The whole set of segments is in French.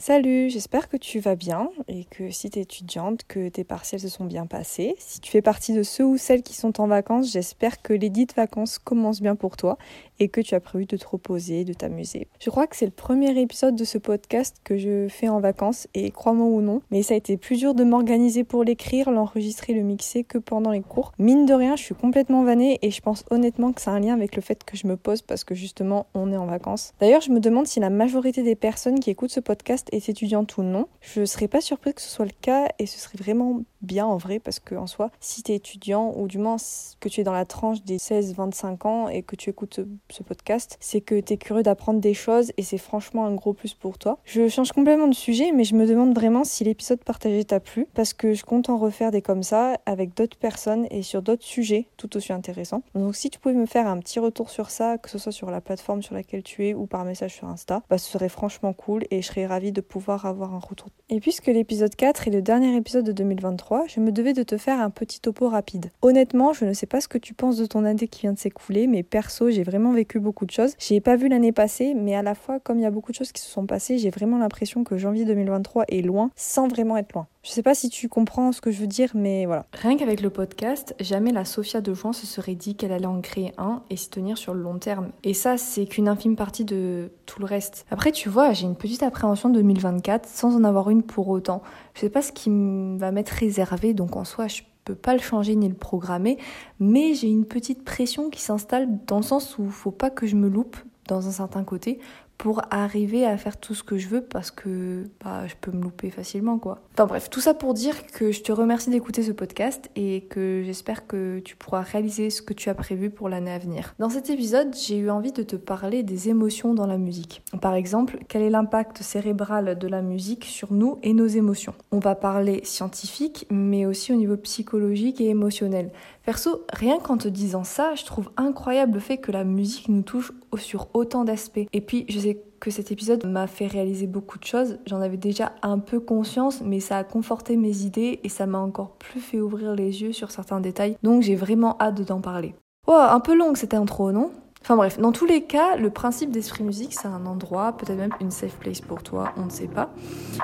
Salut, j'espère que tu vas bien et que si tu es étudiante, que tes partiels se sont bien passés. Si tu fais partie de ceux ou celles qui sont en vacances, j'espère que les dites vacances commencent bien pour toi et que tu as prévu de te reposer, de t'amuser. Je crois que c'est le premier épisode de ce podcast que je fais en vacances et crois-moi ou non, mais ça a été plus dur de m'organiser pour l'écrire, l'enregistrer, le mixer que pendant les cours. Mine de rien, je suis complètement vannée et je pense honnêtement que ça a un lien avec le fait que je me pose parce que justement on est en vacances. D'ailleurs, je me demande si la majorité des personnes qui écoutent ce podcast est étudiante ou non. Je ne serais pas surprise que ce soit le cas et ce serait vraiment bien en vrai parce que en soi, si tu es étudiant ou du moins que tu es dans la tranche des 16-25 ans et que tu écoutes ce podcast, c'est que tu es curieux d'apprendre des choses et c'est franchement un gros plus pour toi. Je change complètement de sujet mais je me demande vraiment si l'épisode partagé t'a plu parce que je compte en refaire des comme ça avec d'autres personnes et sur d'autres sujets tout aussi intéressants. Donc si tu pouvais me faire un petit retour sur ça, que ce soit sur la plateforme sur laquelle tu es ou par message sur Insta, bah, ce serait franchement cool et je serais ravie de pouvoir avoir un retour. Et puisque l'épisode 4 est le dernier épisode de 2023, je me devais de te faire un petit topo rapide. Honnêtement, je ne sais pas ce que tu penses de ton année qui vient de s'écouler, mais perso, j'ai vraiment vécu beaucoup de choses. J'ai pas vu l'année passée, mais à la fois, comme il y a beaucoup de choses qui se sont passées, j'ai vraiment l'impression que janvier 2023 est loin, sans vraiment être loin. Je sais pas si tu comprends ce que je veux dire, mais voilà. Rien qu'avec le podcast, jamais la Sophia de juin se serait dit qu'elle allait en créer un et s'y tenir sur le long terme. Et ça, c'est qu'une infime partie de tout le reste. Après, tu vois, j'ai une petite appréhension de 2024 sans en avoir une pour autant. Je sais pas ce qui va m'être réservé, donc en soi, je peux pas le changer ni le programmer, mais j'ai une petite pression qui s'installe dans le sens où faut pas que je me loupe dans un certain côté pour arriver à faire tout ce que je veux parce que bah, je peux me louper facilement quoi. Enfin bref, tout ça pour dire que je te remercie d'écouter ce podcast et que j'espère que tu pourras réaliser ce que tu as prévu pour l'année à venir. Dans cet épisode, j'ai eu envie de te parler des émotions dans la musique. Par exemple, quel est l'impact cérébral de la musique sur nous et nos émotions? On va parler scientifique mais aussi au niveau psychologique et émotionnel. Perso, rien qu'en te disant ça, je trouve incroyable le fait que la musique nous touche sur autant d'aspects. Et puis, je sais que cet épisode m'a fait réaliser beaucoup de choses. J'en avais déjà un peu conscience, mais ça a conforté mes idées et ça m'a encore plus fait ouvrir les yeux sur certains détails. Donc, j'ai vraiment hâte d'en parler. Oh, un peu longue cette intro, non? Enfin bref, dans tous les cas, le principe d'Esprit Musique, c'est un endroit, peut-être même une safe place pour toi, on ne sait pas,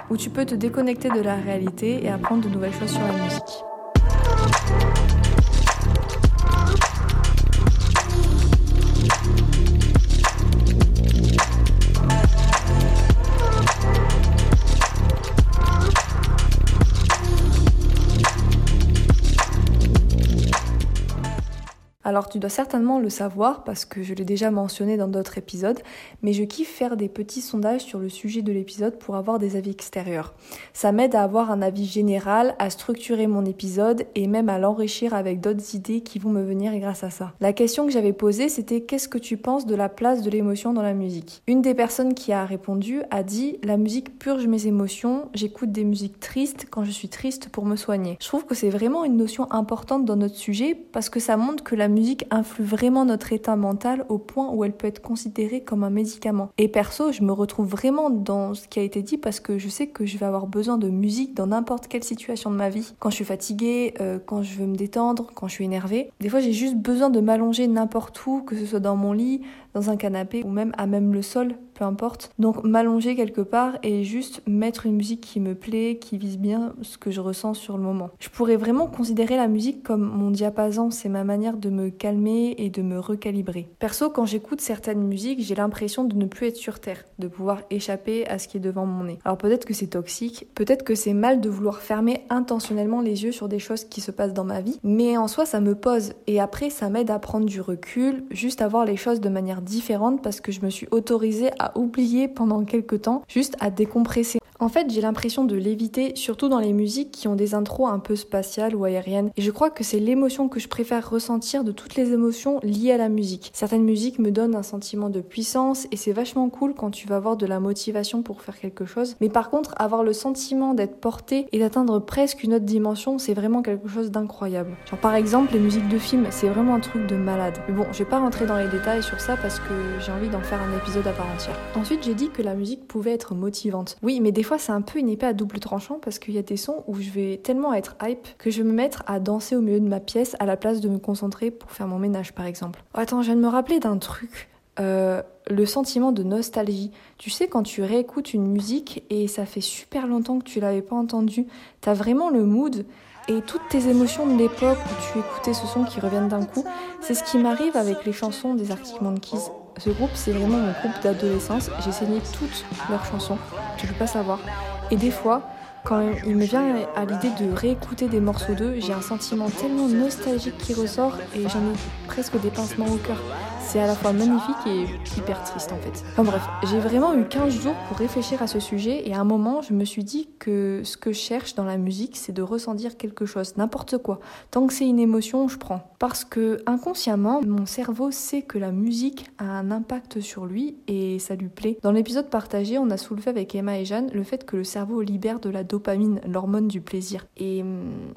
où tu peux te déconnecter de la réalité et apprendre de nouvelles choses sur la musique. Tu dois certainement le savoir parce que je l'ai déjà mentionné dans d'autres épisodes, mais je kiffe faire des petits sondages sur le sujet de l'épisode pour avoir des avis extérieurs. Ça m'aide à avoir un avis général, à structurer mon épisode et même à l'enrichir avec d'autres idées qui vont me venir grâce à ça. La question que j'avais posée c'était qu'est-ce que tu penses de la place de l'émotion dans la musique? Une des personnes qui a répondu a dit la musique purge mes émotions, j'écoute des musiques tristes quand je suis triste pour me soigner. Je trouve que c'est vraiment une notion importante dans notre sujet parce que ça montre que la musique influe vraiment notre état mental au point où elle peut être considérée comme un médicament. Et perso, je me retrouve vraiment dans ce qui a été dit parce que je sais que je vais avoir besoin de musique dans n'importe quelle situation de ma vie. Quand je suis fatiguée, euh, quand je veux me détendre, quand je suis énervée. Des fois, j'ai juste besoin de m'allonger n'importe où, que ce soit dans mon lit, dans un canapé ou même à même le sol, peu importe. Donc m'allonger quelque part et juste mettre une musique qui me plaît, qui vise bien ce que je ressens sur le moment. Je pourrais vraiment considérer la musique comme mon diapason, c'est ma manière de me calmer et de me recalibrer. Perso, quand j'écoute certaines musiques, j'ai l'impression de ne plus être sur terre, de pouvoir échapper à ce qui est devant mon nez. Alors peut-être que c'est toxique, peut-être que c'est mal de vouloir fermer intentionnellement les yeux sur des choses qui se passent dans ma vie, mais en soi ça me pose et après ça m'aide à prendre du recul, juste à voir les choses de manière différente parce que je me suis autorisée à oublier pendant quelques temps, juste à décompresser. En fait, j'ai l'impression de l'éviter, surtout dans les musiques qui ont des intros un peu spatiales ou aériennes. Et je crois que c'est l'émotion que je préfère ressentir de toutes les émotions liées à la musique. Certaines musiques me donnent un sentiment de puissance et c'est vachement cool quand tu vas avoir de la motivation pour faire quelque chose. Mais par contre, avoir le sentiment d'être porté et d'atteindre presque une autre dimension, c'est vraiment quelque chose d'incroyable. Genre par exemple, les musiques de films, c'est vraiment un truc de malade. Mais bon, je vais pas rentrer dans les détails sur ça parce que j'ai envie d'en faire un épisode à part entière. Ensuite, j'ai dit que la musique pouvait être motivante. Oui, mais des fois, c'est un peu une épée à double tranchant parce qu'il y a des sons où je vais tellement être hype que je vais me mettre à danser au milieu de ma pièce à la place de me concentrer pour faire mon ménage, par exemple. Oh, attends, je viens de me rappeler d'un truc. euh, le sentiment de nostalgie. Tu sais, quand tu réécoutes une musique et ça fait super longtemps que tu l'avais pas entendue, t'as vraiment le mood et toutes tes émotions de l'époque où tu écoutais ce son qui reviennent d'un coup. C'est ce qui m'arrive avec les chansons des Arctic Monkeys. Ce groupe, c'est vraiment mon groupe d'adolescence. J'ai saigné toutes leurs chansons, tu peux pas savoir. Et des fois, quand il me vient à l'idée de réécouter des morceaux d'eux, j'ai un sentiment tellement nostalgique qui ressort et j'en ai presque des pincements au cœur. C'est à la fois magnifique et hyper triste en fait. Enfin bref, j'ai vraiment eu 15 jours pour réfléchir à ce sujet et à un moment je me suis dit que ce que je cherche dans la musique c'est de ressentir quelque chose, n'importe quoi. Tant que c'est une émotion, je prends. Parce que inconsciemment, mon cerveau sait que la musique a un impact sur lui et ça lui plaît. Dans l'épisode partagé, on a soulevé avec Emma et Jeanne le fait que le cerveau libère de la dopamine, l'hormone du plaisir. Et hum,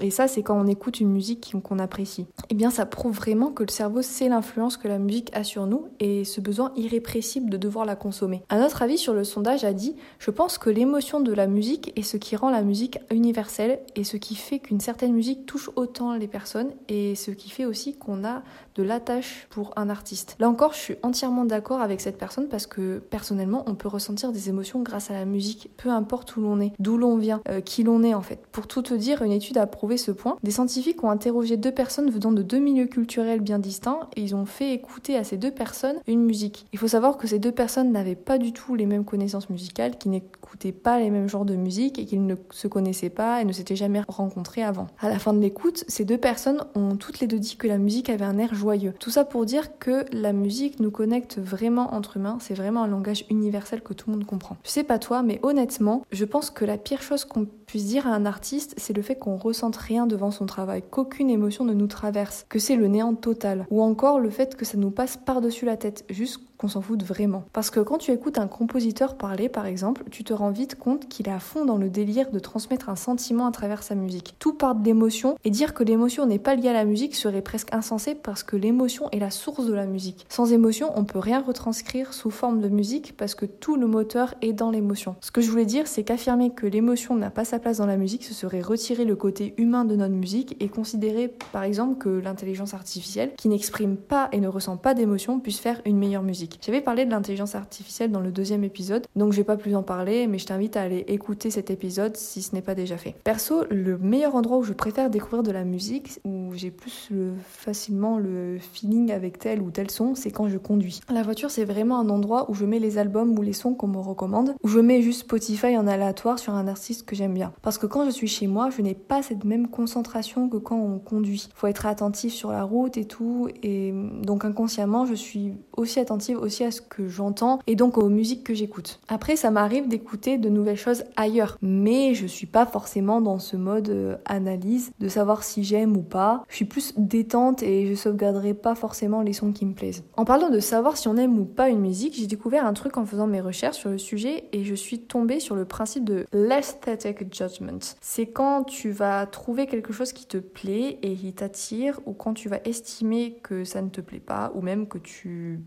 et ça, c'est quand on écoute une musique qu'on apprécie. Eh bien, ça prouve vraiment que le cerveau sait l'influence que la musique a sur nous et ce besoin irrépressible de devoir la consommer. Un autre avis sur le sondage a dit Je pense que l'émotion de la musique est ce qui rend la musique universelle et ce qui fait qu'une certaine musique touche autant les personnes et ce qui fait aussi qu'on a de l'attache pour un artiste. Là encore, je suis entièrement d'accord avec cette personne parce que personnellement, on peut ressentir des émotions grâce à la musique, peu importe où l'on est, d'où l'on vient, euh, qui l'on est en fait. Pour tout te dire, une étude a prouvé ce point. Des scientifiques ont interrogé deux personnes venant de deux milieux culturels bien distincts et ils ont fait écouter à ces deux personnes une musique. Il faut savoir que ces deux personnes n'avaient pas du tout les mêmes connaissances musicales, qui n'écoutaient pas les mêmes genres de musique et qu'ils ne se connaissaient pas et ne s'étaient jamais rencontrés avant. À la fin de l'écoute, ces deux personnes ont toutes les deux dit que la musique avait un air joyeux. Tout ça pour dire que la musique nous connecte vraiment entre humains, c'est vraiment un langage universel que tout le monde comprend. Je sais pas toi, mais honnêtement, je pense que la pire chose qu'on puisse dire à un artiste, c'est le fait qu'on rien devant son travail, qu'aucune émotion ne nous traverse, que c'est le néant total, ou encore le fait que ça nous passe par-dessus la tête, juste qu'on s'en fout vraiment. Parce que quand tu écoutes un compositeur parler, par exemple, tu te rends vite compte qu'il est à fond dans le délire de transmettre un sentiment à travers sa musique. Tout part de l'émotion, et dire que l'émotion n'est pas liée à la musique serait presque insensé parce que l'émotion est la source de la musique. Sans émotion, on peut rien retranscrire sous forme de musique parce que tout le moteur est dans l'émotion. Ce que je voulais dire, c'est qu'affirmer que l'émotion n'a pas sa place dans la musique, ce serait retirer le côté humain de notre musique et considérer, par exemple, que l'intelligence artificielle, qui n'exprime pas et ne ressent pas d'émotion, puisse faire une meilleure musique. J'avais parlé de l'intelligence artificielle dans le deuxième épisode, donc je vais pas plus en parler, mais je t'invite à aller écouter cet épisode si ce n'est pas déjà fait. Perso, le meilleur endroit où je préfère découvrir de la musique, où j'ai plus le, facilement le feeling avec tel ou tel son, c'est quand je conduis. La voiture, c'est vraiment un endroit où je mets les albums ou les sons qu'on me recommande, où je mets juste Spotify en aléatoire sur un artiste que j'aime bien. Parce que quand je suis chez moi, je n'ai pas cette même concentration que quand on conduit. Faut être attentif sur la route et tout, et donc inconsciemment, je suis aussi attentive aussi à ce que j'entends et donc aux musiques que j'écoute. Après, ça m'arrive d'écouter de nouvelles choses ailleurs, mais je suis pas forcément dans ce mode euh, analyse de savoir si j'aime ou pas. Je suis plus détente et je sauvegarderai pas forcément les sons qui me plaisent. En parlant de savoir si on aime ou pas une musique, j'ai découvert un truc en faisant mes recherches sur le sujet et je suis tombée sur le principe de l'aesthetic judgment. C'est quand tu vas trouver quelque chose qui te plaît et qui t'attire ou quand tu vas estimer que ça ne te plaît pas ou même que tu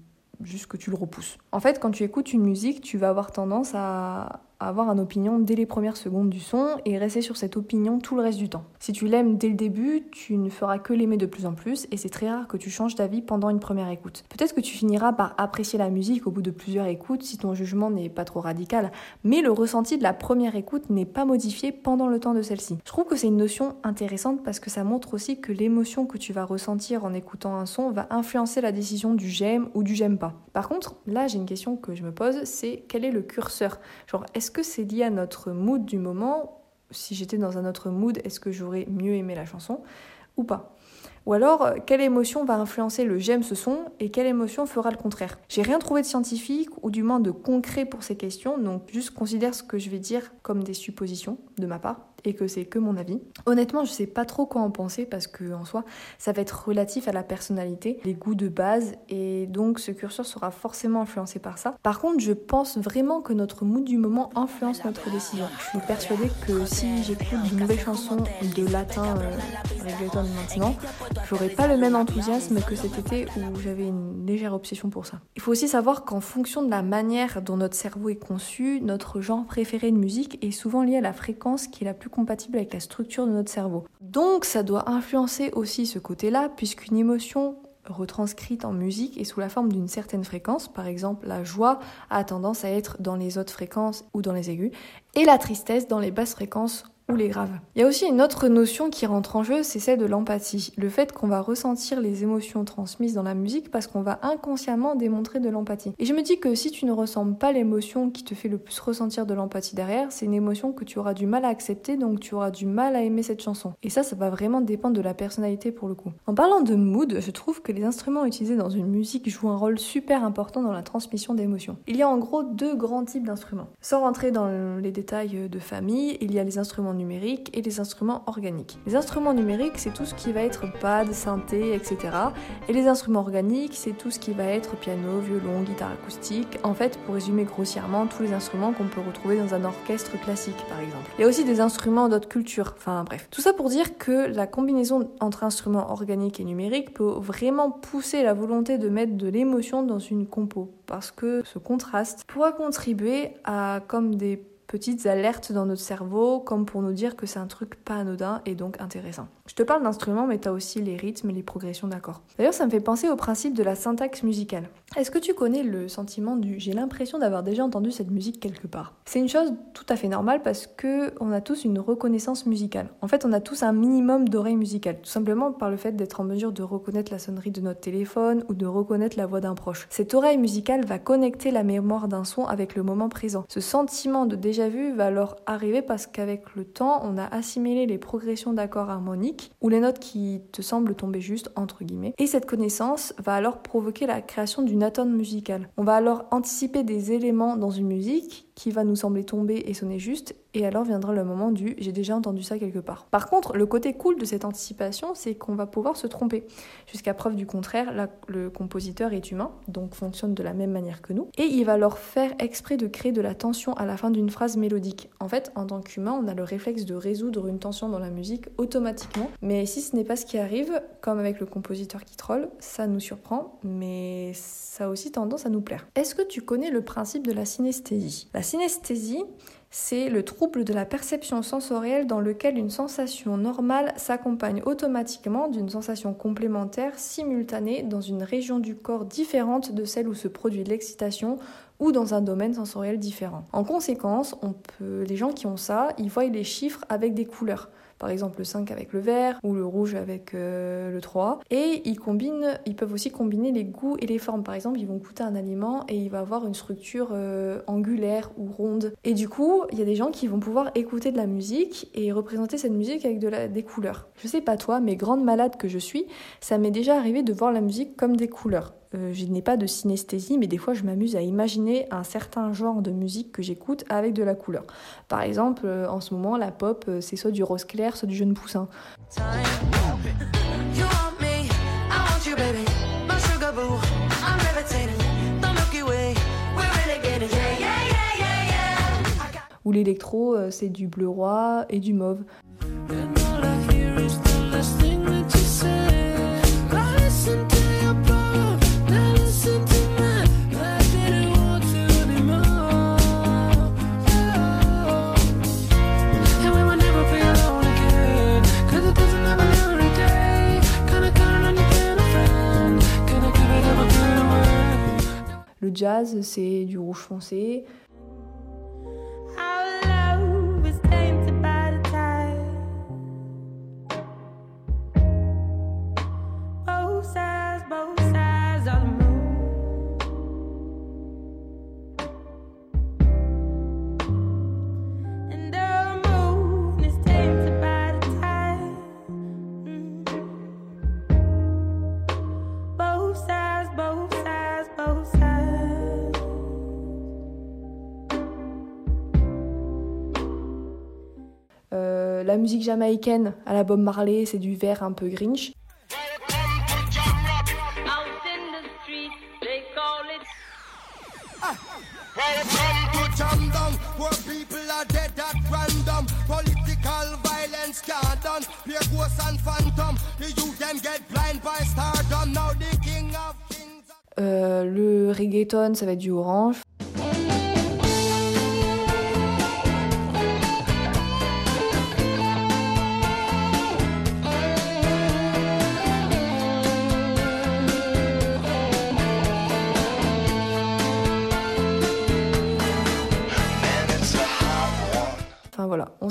juste que tu le repousses. En fait, quand tu écoutes une musique, tu vas avoir tendance à, avoir une opinion dès les premières secondes du son et rester sur cette opinion tout le reste du temps. Si tu l'aimes dès le début, tu ne feras que l'aimer de plus en plus et c'est très rare que tu changes d'avis pendant une première écoute. Peut-être que tu finiras par apprécier la musique au bout de plusieurs écoutes si ton jugement n'est pas trop radical, mais le ressenti de la première écoute n'est pas modifié pendant le temps de celle-ci. Je trouve que c'est une notion intéressante parce que ça montre aussi que l'émotion que tu vas ressentir en écoutant un son va influencer la décision du j'aime ou du j'aime pas. Par contre, là j'ai une question que je me pose, c'est quel est le curseur? Genre, est-ce que c'est lié à notre mood du moment? Si j'étais dans un autre mood, est-ce que j'aurais mieux aimé la chanson? Ou pas? Ou alors, quelle émotion va influencer le j'aime ce son et quelle émotion fera le contraire? J'ai rien trouvé de scientifique ou du moins de concret pour ces questions, donc juste considère ce que je vais dire comme des suppositions de ma part et que c'est que mon avis. Honnêtement, je sais pas trop quoi en penser parce que en soi, ça va être relatif à la personnalité, les goûts de base et donc ce curseur sera forcément influencé par ça. Par contre, je pense vraiment que notre mood du moment influence notre décision. Je suis persuadée que si j'écoute de nouvelles chansons de latin euh, maintenant, j'aurai pas le même enthousiasme que cet été où j'avais une légère obsession pour ça. Il faut aussi savoir qu'en fonction de la manière dont notre cerveau est conçu, notre genre préféré de musique est souvent lié à la fréquence qui est la plus compatible avec la structure de notre cerveau. Donc ça doit influencer aussi ce côté-là, puisqu'une émotion retranscrite en musique et sous la forme d'une certaine fréquence. Par exemple, la joie a tendance à être dans les hautes fréquences ou dans les aigus, et la tristesse dans les basses fréquences graves. Il y a aussi une autre notion qui rentre en jeu, c'est celle de l'empathie. Le fait qu'on va ressentir les émotions transmises dans la musique parce qu'on va inconsciemment démontrer de l'empathie. Et je me dis que si tu ne ressens pas l'émotion qui te fait le plus ressentir de l'empathie derrière, c'est une émotion que tu auras du mal à accepter, donc tu auras du mal à aimer cette chanson. Et ça, ça va vraiment dépendre de la personnalité pour le coup. En parlant de mood, je trouve que les instruments utilisés dans une musique jouent un rôle super important dans la transmission d'émotions. Il y a en gros deux grands types d'instruments. Sans rentrer dans les détails de famille, il y a les instruments numériques et les instruments organiques. Les instruments numériques, c'est tout ce qui va être pad, synthé, etc. Et les instruments organiques, c'est tout ce qui va être piano, violon, guitare acoustique. En fait, pour résumer grossièrement, tous les instruments qu'on peut retrouver dans un orchestre classique, par exemple. Il y a aussi des instruments d'autres cultures. Enfin bref. Tout ça pour dire que la combinaison entre instruments organiques et numériques peut vraiment pousser la volonté de mettre de l'émotion dans une compo. Parce que ce contraste pourra contribuer à comme des petites alertes dans notre cerveau, comme pour nous dire que c'est un truc pas anodin et donc intéressant. Je te parle d'instruments, mais tu as aussi les rythmes et les progressions d'accords. D'ailleurs, ça me fait penser au principe de la syntaxe musicale. Est-ce que tu connais le sentiment du j'ai l'impression d'avoir déjà entendu cette musique quelque part? C'est une chose tout à fait normale parce que on a tous une reconnaissance musicale. En fait, on a tous un minimum d'oreille musicale, tout simplement par le fait d'être en mesure de reconnaître la sonnerie de notre téléphone ou de reconnaître la voix d'un proche. Cette oreille musicale va connecter la mémoire d'un son avec le moment présent. Ce sentiment de déjà vu va alors arriver parce qu'avec le temps, on a assimilé les progressions d'accords harmoniques ou les notes qui te semblent tomber juste, entre guillemets. Et cette connaissance va alors provoquer la création d'une On va alors anticiper des éléments dans une musique qui va nous sembler tomber et sonner juste, et alors viendra le moment du j'ai déjà entendu ça quelque part. Par contre, le côté cool de cette anticipation, c'est qu'on va pouvoir se tromper. Jusqu'à preuve du contraire, le compositeur est humain, donc fonctionne de la même manière que nous, et il va leur faire exprès de créer de la tension à la fin d'une phrase mélodique. En fait, en tant qu'humain, on a le réflexe de résoudre une tension dans la musique automatiquement, mais si ce n'est pas ce qui arrive, comme avec le compositeur qui troll, ça nous surprend, mais ça a aussi tendance à nous plaire. Est-ce que tu connais le principe de la synesthésie? Synesthésie, c'est le trouble de la perception sensorielle dans lequel une sensation normale s'accompagne automatiquement d'une sensation complémentaire simultanée dans une région du corps différente de celle où se produit l'excitation ou dans un domaine sensoriel différent. En conséquence, les gens qui ont ça, ils voient les chiffres avec des couleurs par exemple le 5 avec le vert ou le rouge avec euh, le 3. Et ils combinent, ils peuvent aussi combiner les goûts et les formes. Par exemple, ils vont goûter un aliment et il va avoir une structure euh, angulaire ou ronde. Et du coup, il y a des gens qui vont pouvoir écouter de la musique et représenter cette musique avec des couleurs. Je sais pas toi, mais grande malade que je suis, ça m'est déjà arrivé de voir la musique comme des couleurs. Euh, je n'ai pas de synesthésie, mais des fois je m'amuse à imaginer un certain genre de musique que j'écoute avec de la couleur. Par exemple, euh, en ce moment, la pop, euh, c'est soit du rose clair, soit du jeune poussin. Ou l'électro, c'est du bleu roi et du mauve. Jazz, c'est du rouge foncé. La musique jamaïcaine à la Bob Marley, c'est du vert un peu grinch. Euh, le reggaeton, ça va être du orange.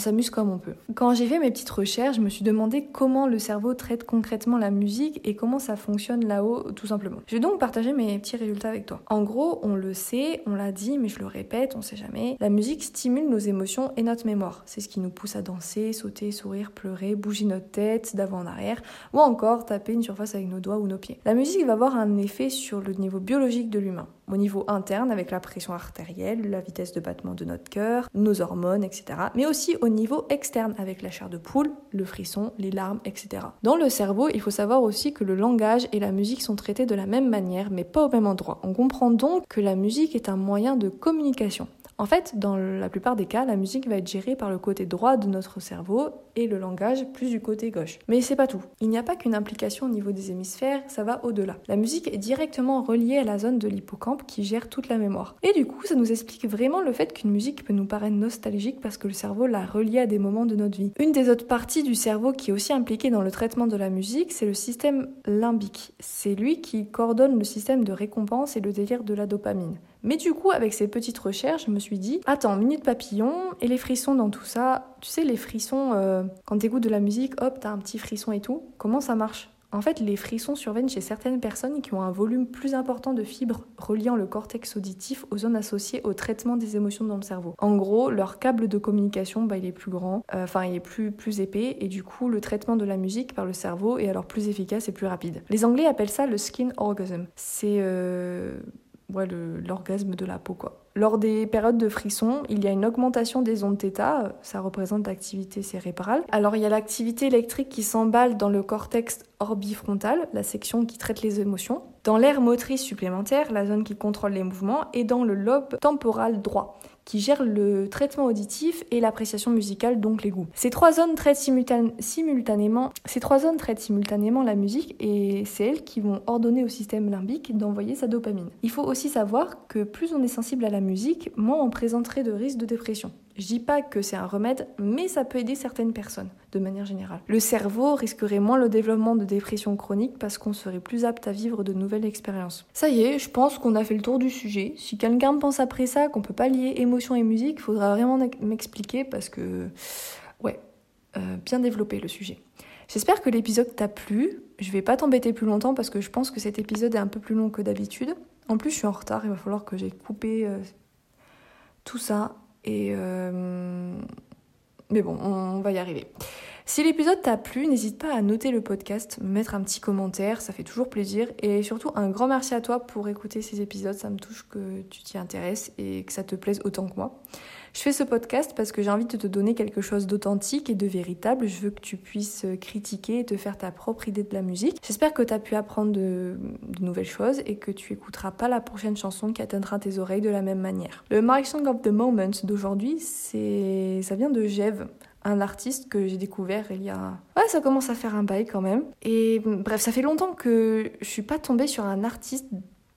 S'amuse comme on peut. Quand j'ai fait mes petites recherches, je me suis demandé comment le cerveau traite concrètement la musique et comment ça fonctionne là-haut tout simplement. Je vais donc partager mes petits résultats avec toi. En gros, on le sait, on l'a dit, mais je le répète, on sait jamais, la musique stimule nos émotions et notre mémoire. C'est ce qui nous pousse à danser, sauter, sourire, pleurer, bouger notre tête d'avant en arrière, ou encore taper une surface avec nos doigts ou nos pieds. La musique va avoir un effet sur le niveau biologique de l'humain au niveau interne avec la pression artérielle, la vitesse de battement de notre cœur, nos hormones, etc. Mais aussi au niveau externe avec la chair de poule, le frisson, les larmes, etc. Dans le cerveau, il faut savoir aussi que le langage et la musique sont traités de la même manière, mais pas au même endroit. On comprend donc que la musique est un moyen de communication. En fait, dans la plupart des cas, la musique va être gérée par le côté droit de notre cerveau et le langage plus du côté gauche. Mais c'est pas tout. Il n'y a pas qu'une implication au niveau des hémisphères, ça va au-delà. La musique est directement reliée à la zone de l'hippocampe qui gère toute la mémoire. Et du coup, ça nous explique vraiment le fait qu'une musique peut nous paraître nostalgique parce que le cerveau l'a reliée à des moments de notre vie. Une des autres parties du cerveau qui est aussi impliquée dans le traitement de la musique, c'est le système limbique. C'est lui qui coordonne le système de récompense et le délire de la dopamine. Mais du coup, avec ces petites recherches, je me suis dit, attends, minute papillon, et les frissons dans tout ça, tu sais, les frissons, euh, quand t'écoutes de la musique, hop, t'as un petit frisson et tout, comment ça marche? En fait, les frissons surviennent chez certaines personnes qui ont un volume plus important de fibres reliant le cortex auditif aux zones associées au traitement des émotions dans le cerveau. En gros, leur câble de communication, bah, il est plus grand, euh, enfin il est plus, plus épais, et du coup, le traitement de la musique par le cerveau est alors plus efficace et plus rapide. Les Anglais appellent ça le skin orgasm. C'est euh, l'orgasme de la peau, quoi. Lors des périodes de frisson, il y a une augmentation des ondes θ, ça représente l'activité cérébrale. Alors il y a l'activité électrique qui s'emballe dans le cortex orbifrontal, la section qui traite les émotions, dans l'aire motrice supplémentaire, la zone qui contrôle les mouvements, et dans le lobe temporal droit, qui gère le traitement auditif et l'appréciation musicale, donc les goûts. Ces trois zones traitent simultanément, simultanément la musique et c'est elles qui vont ordonner au système limbique d'envoyer sa dopamine. Il faut aussi savoir que plus on est sensible à la musique, moins on présenterait de risques de dépression. Je dis pas que c'est un remède, mais ça peut aider certaines personnes, de manière générale. Le cerveau risquerait moins le développement de dépression chronique parce qu'on serait plus apte à vivre de nouvelles expériences. Ça y est, je pense qu'on a fait le tour du sujet. Si quelqu'un pense après ça qu'on peut pas lier émotion et musique, faudra vraiment m'expliquer parce que, ouais, euh, bien développer le sujet. J'espère que l'épisode t'a plu. Je vais pas t'embêter plus longtemps parce que je pense que cet épisode est un peu plus long que d'habitude. En plus, je suis en retard, il va falloir que j'ai coupé euh, tout ça. Euh, Mais bon, on va y arriver. Si l'épisode t'a plu, n'hésite pas à noter le podcast, mettre un petit commentaire, ça fait toujours plaisir. Et surtout, un grand merci à toi pour écouter ces épisodes, ça me touche que tu t'y intéresses et que ça te plaise autant que moi. Je fais ce podcast parce que j'ai envie de te donner quelque chose d'authentique et de véritable. Je veux que tu puisses critiquer et te faire ta propre idée de la musique. J'espère que tu as pu apprendre de, nouvelles choses et que tu écouteras pas la prochaine chanson qui atteindra tes oreilles de la même manière. Le My Song of the Moment d'aujourd'hui, ça vient de Jev, un artiste que j'ai découvert il y a... Ouais, ça commence à faire un bail quand même. Et bref, ça fait longtemps que je suis pas tombée sur un artiste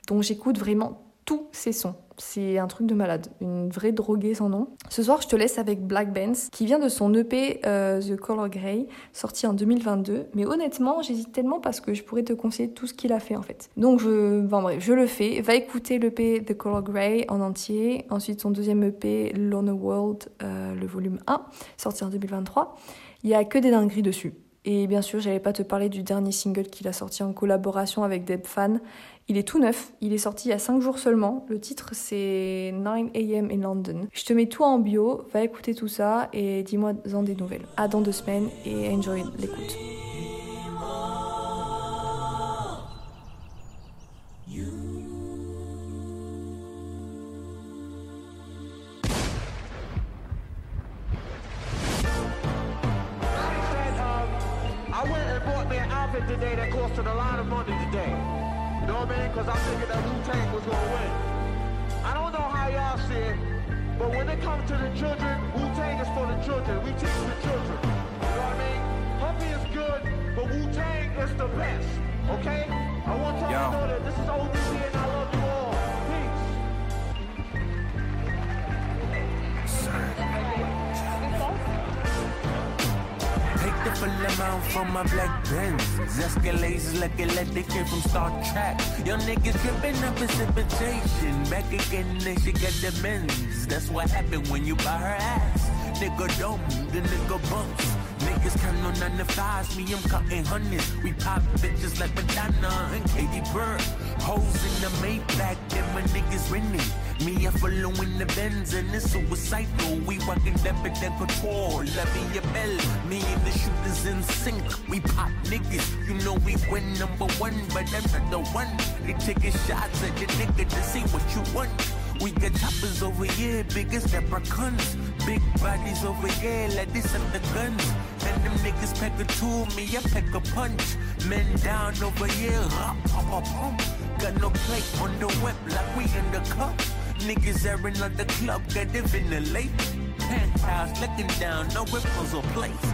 dont j'écoute vraiment tous ses sons. C'est un truc de malade, une vraie droguée sans nom. Ce soir, je te laisse avec Black Benz, qui vient de son EP euh, The Color Grey, sorti en 2022. Mais honnêtement, j'hésite tellement parce que je pourrais te conseiller tout ce qu'il a fait en fait. Donc, je, bref, je le fais. Va écouter l'EP The Color Grey en entier. Ensuite, son deuxième EP, Lone World, euh, le volume 1, sorti en 2023. Il y a que des dingueries dessus. Et bien sûr, j'allais pas te parler du dernier single qu'il a sorti en collaboration avec Deb Fan. Il est tout neuf, il est sorti il y a 5 jours seulement. Le titre c'est 9am in London. Je te mets tout en bio, va écouter tout ça et dis-moi en des nouvelles. À dans deux semaines et enjoy l'écoute. But when it comes to the children, Wu-Tang is for the children. We teach the children. You know what I mean? Is good, but Wu-Tang is the best. Okay? I want y'all to know that this is ODB and I love you all. Full amount from my black Benz. Escalades looking like they came from Star Trek. Young niggas dripping up precipitation. Back again, and she got the men's. That's what happened when you buy her ass. nigga dumb, the nigga bumps. Niggas count on nine to fives, me, I'm cutting hundreds. We pop bitches like Madonna and Katie Bird. Hoes in the Maybach, then my niggas winning. Me, I follow in the Benz and it's suicidal. We walking that bit and control. Loving your bell. Me and the shooters in sync. We pop niggas. You know we win number one, but I'm not the one. They taking shots at the nigga to see what you want. We got choppers over here, biggest leprechauns. Big bodies over here, this and the guns. And them niggas pack a tool, me I pack a punch. Men down over here, hop, hop, hop, hop. Got no plate on the web like we in the cup. Niggas airing on the club, got it ventilate. Penthouse looking down, no weapons or plates.